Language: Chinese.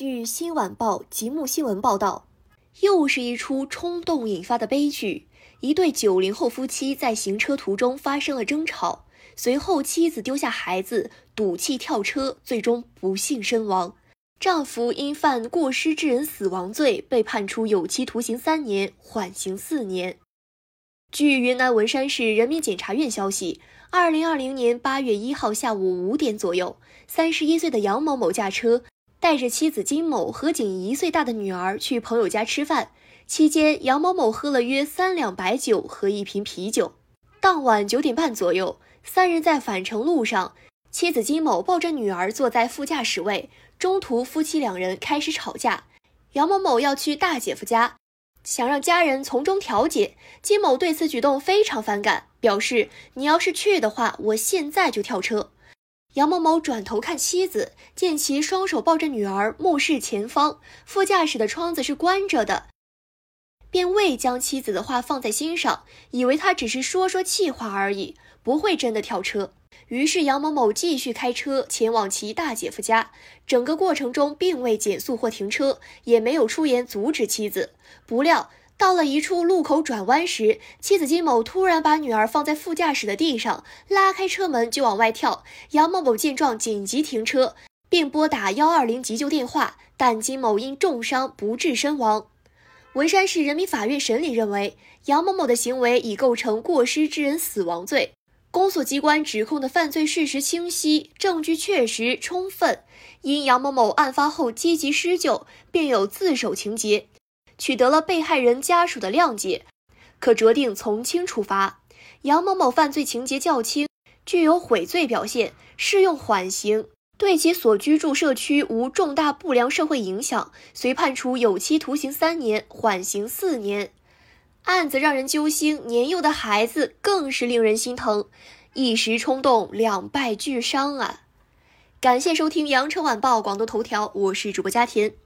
据《新晚报》极目新闻报道，又是一出冲动引发的悲剧。一对九零后夫妻在行车途中发生了争吵，随后妻子丢下孩子，赌气跳车，最终不幸身亡。丈夫因犯过失致人死亡罪，被判处有期徒刑三年，缓刑四年。据云南文山市人民检察院消息，二零二零年八月一号下午五点左右，三十一岁的杨某某驾车。带着妻子金某和仅一岁大的女儿去朋友家吃饭，期间杨某某喝了约三两白酒和一瓶啤酒。当晚九点半左右，三人在返程路上，妻子金某抱着女儿坐在副驾驶位，中途夫妻两人开始吵架。杨某某要去大姐夫家，想让家人从中调解，金某对此举动非常反感，表示：“你要是去的话，我现在就跳车。”杨某某转头看妻子，见其双手抱着女儿，目视前方，副驾驶的窗子是关着的，便未将妻子的话放在心上，以为他只是说说气话而已，不会真的跳车。于是杨某某继续开车前往其大姐夫家，整个过程中并未减速或停车，也没有出言阻止妻子。不料。到了一处路口转弯时，妻子金某突然把女儿放在副驾驶的地上，拉开车门就往外跳。杨某某见状紧急停车，并拨打幺二零急救电话，但金某因重伤不治身亡。文山市人民法院审理认为，杨某某的行为已构成过失致人死亡罪。公诉机关指控的犯罪事实清晰，证据确实充分，因杨某某案发后积极施救，并有自首情节。取得了被害人家属的谅解，可酌定从轻处罚。杨某某犯罪情节较轻，具有悔罪表现，适用缓刑，对其所居住社区无重大不良社会影响，遂判处有期徒刑三年，缓刑四年。案子让人揪心，年幼的孩子更是令人心疼，一时冲动，两败俱伤啊！感谢收听羊城晚报广东头条，我是主播佳田。